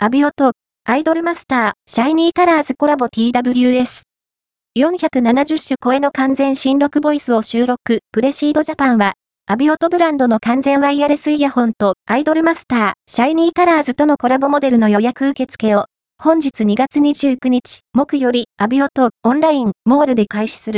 AVIOT と、アイドルマスター、シャイニーカラーズコラボ TWS。470種超えの完全新録ボイスを収録、プレシードジャパンは、 AVIOT ブランドの完全ワイヤレスイヤホンと、アイドルマスター、シャイニーカラーズとのコラボモデルの予約受付を、本日2月29日、木より、 AVIOT、オンライン、モールで開始する。